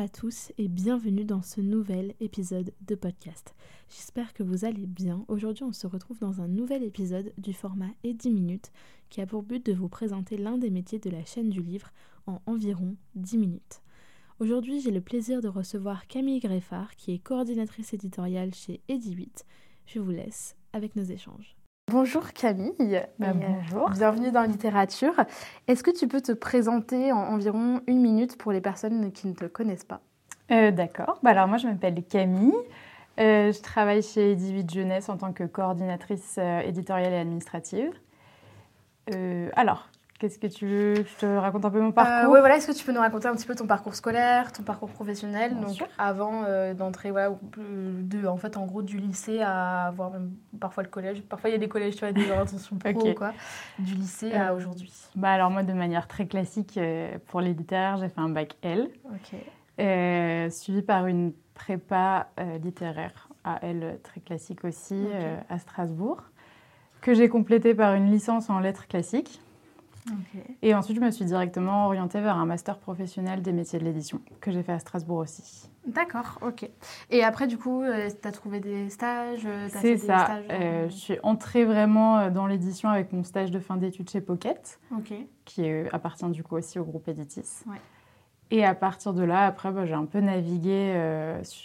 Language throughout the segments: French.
à tous et bienvenue dans ce nouvel épisode de podcast. J'espère que vous allez bien. Aujourd'hui, on se retrouve dans un nouvel épisode du format et 10 minutes qui a pour but de vous présenter l'un des métiers de la chaîne du livre en environ 10 minutes. Aujourd'hui, j'ai le plaisir de recevoir Camille Greffard qui est coordinatrice éditoriale chez Edi8. Je vous laisse avec nos échanges. Bonjour Camille. Bah, bonjour. Bienvenue dans Littérature. Est-ce que tu peux te présenter en environ une minute pour les personnes qui ne te connaissent pas? Euh, D'accord. Bah, alors moi je m'appelle Camille. Euh, je travaille chez Edi8 Jeunesse en tant que coordinatrice euh, éditoriale et administrative. alors, Qu'est-ce que tu veux Je te raconte un peu mon parcours Oui, voilà. Est-ce que tu peux nous raconter un petit peu ton parcours scolaire, ton parcours professionnel Donc, avant d'entrer, voilà, de, en fait, en gros, du lycée à voir même parfois le collège. Parfois, il y a des collèges, tu vois, des orientations pro ou quoi. Du lycée à aujourd'hui. Bah, alors, moi, de manière très classique, pour l'éditeur, j'ai fait un bac L. Ok. suivi par une prépa littéraire à L, très classique aussi, à Strasbourg, que j'ai complété par une licence en lettres classiques. Et ensuite, je me suis directement orientée vers un master professionnel des métiers de l'édition, que j'ai fait à Strasbourg aussi. D'accord, ok. Et après, du coup, euh, tu as trouvé des stages euh, C'est ça. Euh, je suis entrée vraiment dans l'édition avec mon stage de fin d'études chez Pocket, qui appartient du coup aussi au groupe Editis. Et à partir de là, après, bah, j'ai un peu navigué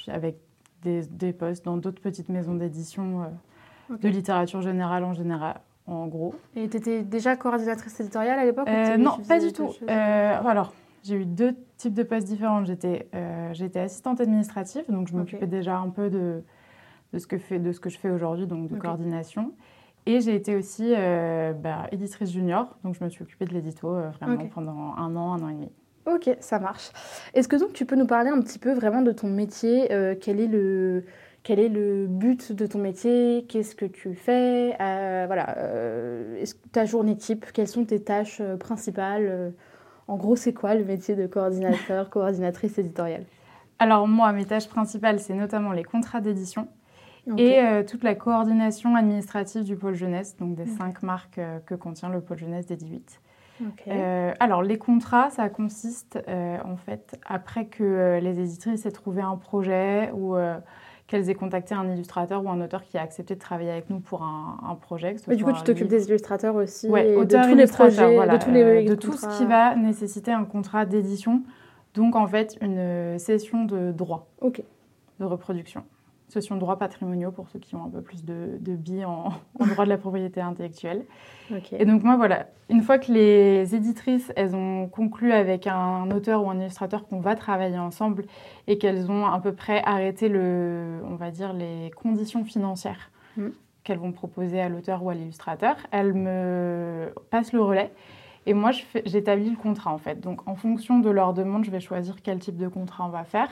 avec des, des, postes dans d'autres petites maisons d'édition de littérature générale en général en gros. Et tu étais déjà coordinatrice éditoriale à l'époque euh, Non, pas du tout. Euh, alors, j'ai eu deux types de postes différents. J'étais euh, assistante administrative, donc je m'occupais déjà un peu de, de, ce que fait, de ce que je fais aujourd'hui, donc de coordination. Et j'ai été aussi bah, éditrice junior, donc je me suis occupée de l'édito vraiment pendant un an, un an et demi. Ok, ça marche. Est-ce que donc tu peux nous parler un petit peu vraiment de ton métier Quel est le quel est le but de ton métier, qu'est-ce que tu fais, euh, voilà, euh, ta journée type, quelles sont tes tâches euh, principales. en gros, c'est quoi le métier de coordinateur, coordinatrice éditoriale? Alors moi, mes tâches principales, c'est notamment les contrats d'édition et toute la coordination administrative du pôle jeunesse, donc des cinq marques que contient le pôle jeunesse des 18. alors, les contrats, ça consiste en fait, après que les éditrices aient trouvé un projet ou qu'elles aient contacté un illustrateur ou un auteur qui a accepté de travailler avec nous pour un, projet. du coup, tu t'occupes des illustrateurs aussi Oui, de tous les projets, de, tous les, de tout ce qui va nécessiter un contrat d'édition. Donc, en fait, une cession de droits de reproduction. De droits patrimoniaux pour ceux qui ont un peu plus de, de billes en, droit de la propriété intellectuelle. Et donc moi, voilà, une fois que les éditrices, elles ont conclu avec un auteur ou un illustrateur qu'on va travailler ensemble et qu'elles ont à peu près arrêté, le, on va dire, les conditions financières mm. qu'elles vont proposer à l'auteur ou à l'illustrateur, elles me passent le relais et moi, j'établis le contrat en fait. Donc, en fonction de leur demande, je vais choisir quel type de contrat on va faire.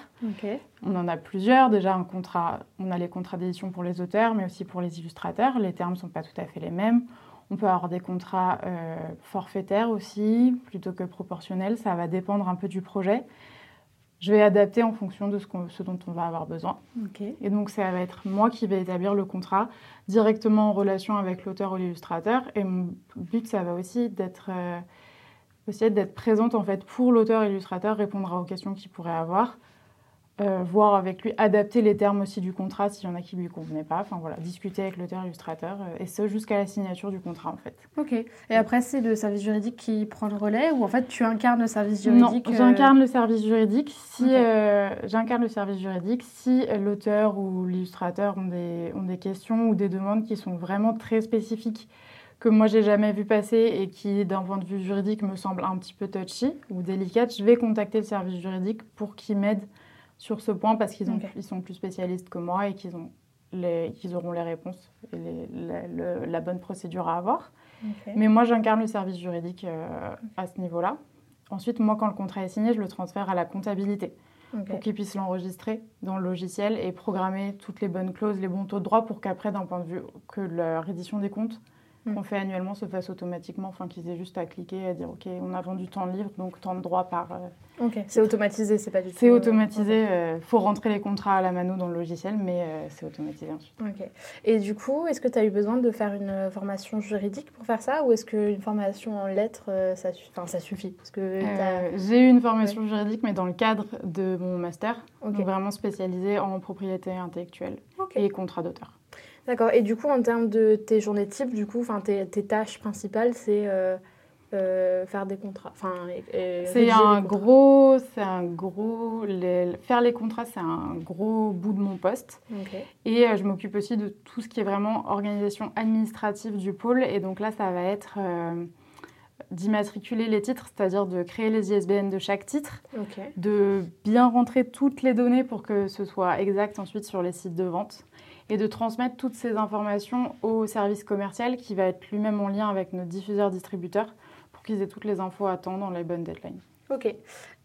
On en a plusieurs. Déjà, un contrat, on a les contrats d'édition pour les auteurs, mais aussi pour les illustrateurs. Les termes ne sont pas tout à fait les mêmes. On peut avoir des contrats euh, forfaitaires aussi, plutôt que proportionnels. Ça va dépendre un peu du projet je vais adapter en fonction de ce, dont on va avoir besoin. Et donc, ça va être moi qui vais établir le contrat directement en relation avec l'auteur ou l'illustrateur. Et mon but, ça va aussi d'être euh, aussi d'être présente en fait pour l'auteur et l'illustrateur, répondre aux questions qu'il pourrait avoir, euh, voir avec lui, adapter les termes aussi du contrat s'il y en a qui lui convenaient pas. Enfin voilà, discuter avec l'auteur illustrateur euh, et ce jusqu'à la signature du contrat en fait. Ok. Et après c'est le service juridique qui prend le relais ou en fait tu incarnes le service juridique Non, j'incarne le service juridique si euh, j'incarne le service juridique si l'auteur ou l'illustrateur ont des ont des questions ou des demandes qui sont vraiment très spécifiques que moi j'ai jamais vu passer et qui d'un point de vue juridique me semblent un petit peu touchy ou délicates, je vais contacter le service juridique pour qu'il m'aide sur ce point parce qu'ils ils sont plus spécialistes que moi et qu'ils ont les, qu'ils auront les réponses et la bonne procédure à avoir. Mais moi, j'incarne le service juridique à ce niveau-là. Ensuite, moi, quand le contrat est signé, je le transfère à la comptabilité pour qu'ils puissent l'enregistrer dans le logiciel et programmer toutes les bonnes clauses, les bons taux de droit pour qu'après, d'un point de vue que la reddition des comptes, Mm. qu'on fait annuellement se fasse automatiquement, enfin qu'ils aient juste à cliquer et à dire ok on a vendu tant de livres donc tant de droits par. Euh, ok, c'est automatisé, c'est pas du tout. C'est euh, automatisé, il euh, faut rentrer les contrats à la mano dans le logiciel, mais c'est automatisé ensuite. Ok. Et du coup, est-ce que tu as eu besoin de faire une formation juridique pour faire ça ou est-ce qu'une formation en lettres ça, enfin, ça suffit? Parce que j'ai eu une formation juridique mais dans le cadre de mon master, donc vraiment spécialisée en propriété intellectuelle et contrat d'auteur. D'accord. Et du coup, en termes de tes journées type, du coup, tes, tes tâches principales, c'est euh, euh, faire des contrats. c'est un gros, c'est un gros. faire les contrats, c'est un gros bout de mon poste. Et euh, je m'occupe aussi de tout ce qui est vraiment organisation administrative du pôle. Et donc là, ça va être d'immatriculer les titres, c'est-à-dire de créer les ISBN de chaque titre, de bien rentrer toutes les données pour que ce soit exact ensuite sur les sites de vente et de transmettre toutes ces informations au service commercial qui va être lui-même en lien avec notre diffuseur-distributeur pour qu'ils aient toutes les infos à temps dans les bonnes deadlines. Ok.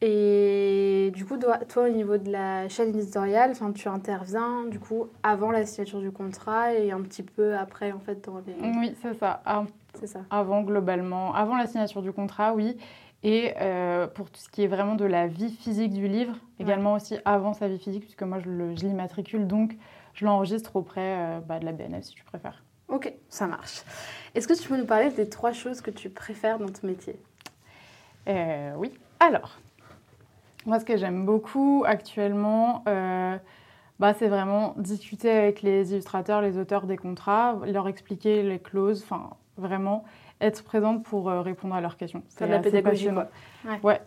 Et du coup, toi, au niveau de la chaîne éditoriale, tu interviens du coup avant la signature du contrat et un petit peu après, en fait, dans les... Oui, c'est ça. Ça. Avant, globalement. Avant la signature du contrat, oui. Et euh, pour tout ce qui est vraiment de la vie physique du livre, également aussi avant sa vie physique, puisque moi, je l'immatricule. Donc, je l'enregistre auprès euh, bah, de la BNF si tu préfères. Ok, ça marche. Est-ce que tu peux nous parler des trois choses que tu préfères dans ton métier? Euh, Oui. Alors, moi, ce que j'aime beaucoup actuellement, bah, c'est vraiment discuter avec les illustrateurs, les auteurs des contrats, leur expliquer les clauses, enfin, vraiment être présente pour répondre à leurs questions. C'est de la pédagogie, quoi. Ouais.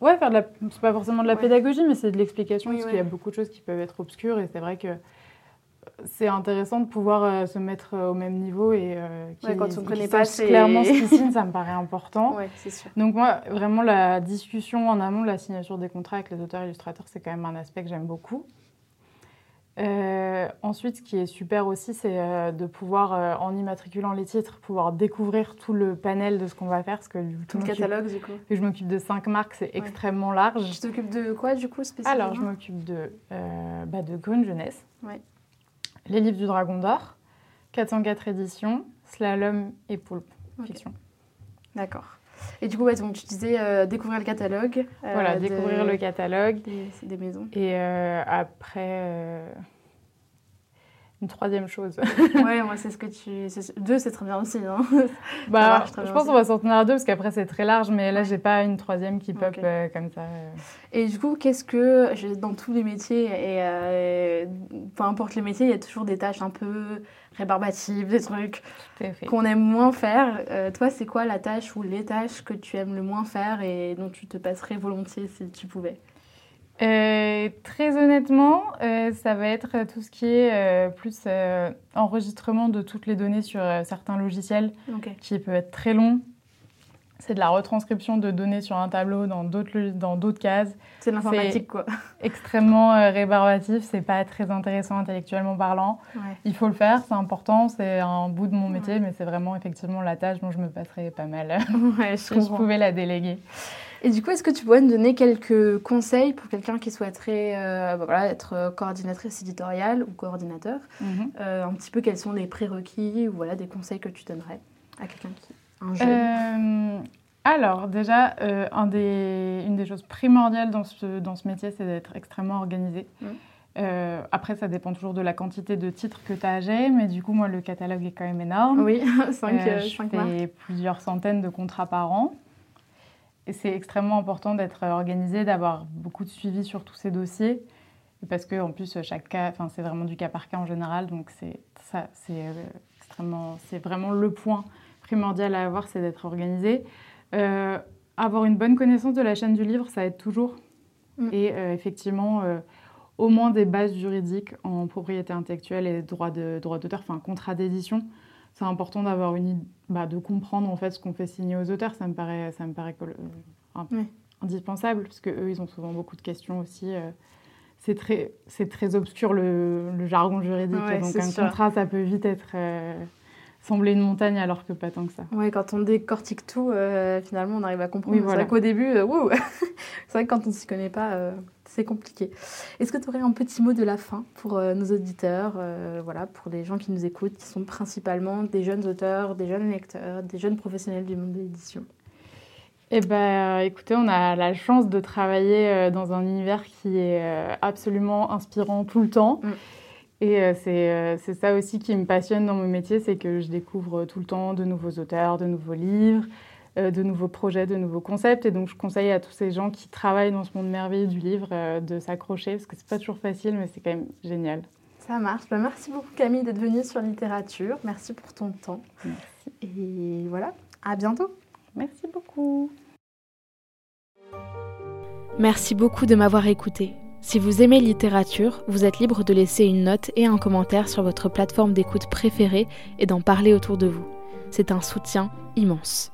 ouais. faire de la... C'est pas forcément de la pédagogie, mais c'est de l'explication, parce qu'il y a beaucoup de choses qui peuvent être obscures, et c'est vrai que c'est intéressant de pouvoir euh, se mettre euh, au même niveau et euh, quand on ne connaît pas clairement ce qu'ils signent, ça me paraît important. Ouais, sûr. Donc moi, vraiment la discussion en amont, la signature des contrats avec les auteurs illustrateurs, c'est quand même un aspect que j'aime beaucoup. Ensuite, ce qui est super aussi, c'est de pouvoir, en immatriculant les titres, pouvoir découvrir tout le panel de ce qu'on va faire. Parce que, tout le catalogue, du coup. je m'occupe de cinq marques, c'est extrêmement large. Tu t'occupes de quoi, du coup, spécifiquement? Alors, je m'occupe de, bah, de Grune Jeunesse. Ouais. Les livres du Dragon d'Or, 404 éditions, Slalom et Poulpe, fiction. D'accord. Et du coup, tu disais euh, découvrir le catalogue. Euh, voilà, découvrir le catalogue. Des, des maisons. Et euh, après, une troisième chose. ouais, moi, c'est ce que tu. Deux, c'est très bien aussi. Hein bah, je pense qu'on va s'en tenir à deux parce qu'après, c'est très large, mais là, j'ai pas une troisième qui pop euh, comme ça. Euh. Et du coup, qu'est-ce que. Dans tous les métiers, et euh, peu importe les métiers, il y a toujours des tâches un peu rébarbatives, des trucs qu'on aime moins faire. toi, c'est quoi la tâche ou les tâches que tu aimes le moins faire et dont tu te passerais volontiers si tu pouvais? Euh, très honnêtement, euh, ça va être tout ce qui est euh, plus enregistrement de toutes les données sur certains logiciels, qui peut être très long. C'est de la retranscription de données sur un tableau dans d'autres dans d'autres cases. C'est de l'informatique quoi. Extrêmement rébarbatif, c'est pas très intéressant intellectuellement parlant. Il faut le faire, c'est important, c'est un bout de mon métier, mais c'est vraiment effectivement la tâche dont je me passerais pas mal ouais, si je pouvais la déléguer. Et du coup, est-ce que tu pourrais nous donner quelques conseils pour quelqu'un qui souhaiterait euh, bah voilà, être euh, coordinatrice éditoriale ou coordinateur mhm. euh, Un petit peu quels sont les prérequis ou voilà, des conseils que tu donnerais à quelqu'un qui un jeune? Alors, déjà, un des, une des choses primordiales dans ce, dans ce métier, c'est d'être extrêmement organisé. Mhm. après, ça dépend toujours de la quantité de titres que tu as à gérer, mais du coup, moi, le catalogue est quand même énorme. Oui, 5 Je fais plusieurs centaines de contrats par an. C'est extrêmement important d'être organisé, d'avoir beaucoup de suivi sur tous ces dossiers. Parce que en plus, chaque cas, enfin, c'est vraiment du cas par cas en général. Donc, c'est ça, c'est euh, extrêmement, c'est vraiment le point primordial à avoir, c'est d'être organisé. Euh, avoir une bonne connaissance de la chaîne du livre, ça aide toujours. Mm. Et euh, effectivement, au moins des bases juridiques en propriété intellectuelle et droit de droit d'auteur, enfin contrat d'édition c'est important d'avoir une bah, de comprendre en fait ce qu'on fait signer aux auteurs. Ça me paraît, ça me paraît euh, indispensable parce que eux, ils ont souvent beaucoup de questions aussi. Euh. c'est très, c'est très obscur le, le jargon juridique. donc un contrat, ça peut vite être, euh, sembler une montagne alors que pas tant que ça. Ouais, quand on décortique tout, euh, finalement, on arrive à comprendre. C'est vrai qu'au début, euh, c'est vrai que quand on ne s'y connaît pas, c'est compliqué. Est-ce que tu aurais un petit mot de la fin pour nos auditeurs, voilà, pour les gens qui nous écoutent, qui sont principalement des jeunes auteurs, des jeunes lecteurs, des jeunes professionnels du monde de l'édition? Eh bien, écoutez, on a la chance de travailler dans un univers qui est absolument inspirant tout le temps. Mm. Et euh, euh, c'est ça aussi qui me passionne dans mon métier, c'est que je découvre tout le temps de nouveaux auteurs, de nouveaux livres, euh, de nouveaux projets, de nouveaux concepts. Et donc je conseille à tous ces gens qui travaillent dans ce monde merveilleux du livre de s'accrocher, parce que c'est pas toujours facile, mais c'est quand même génial. Ça marche. Bah, merci beaucoup Camille d'être venue sur Littérature. Merci pour ton temps. Merci. Et voilà, à bientôt. Merci beaucoup. Merci beaucoup de m'avoir écouté. Si vous aimez littérature, vous êtes libre de laisser une note et un commentaire sur votre plateforme d'écoute préférée et d'en parler autour de vous. C'est un soutien immense.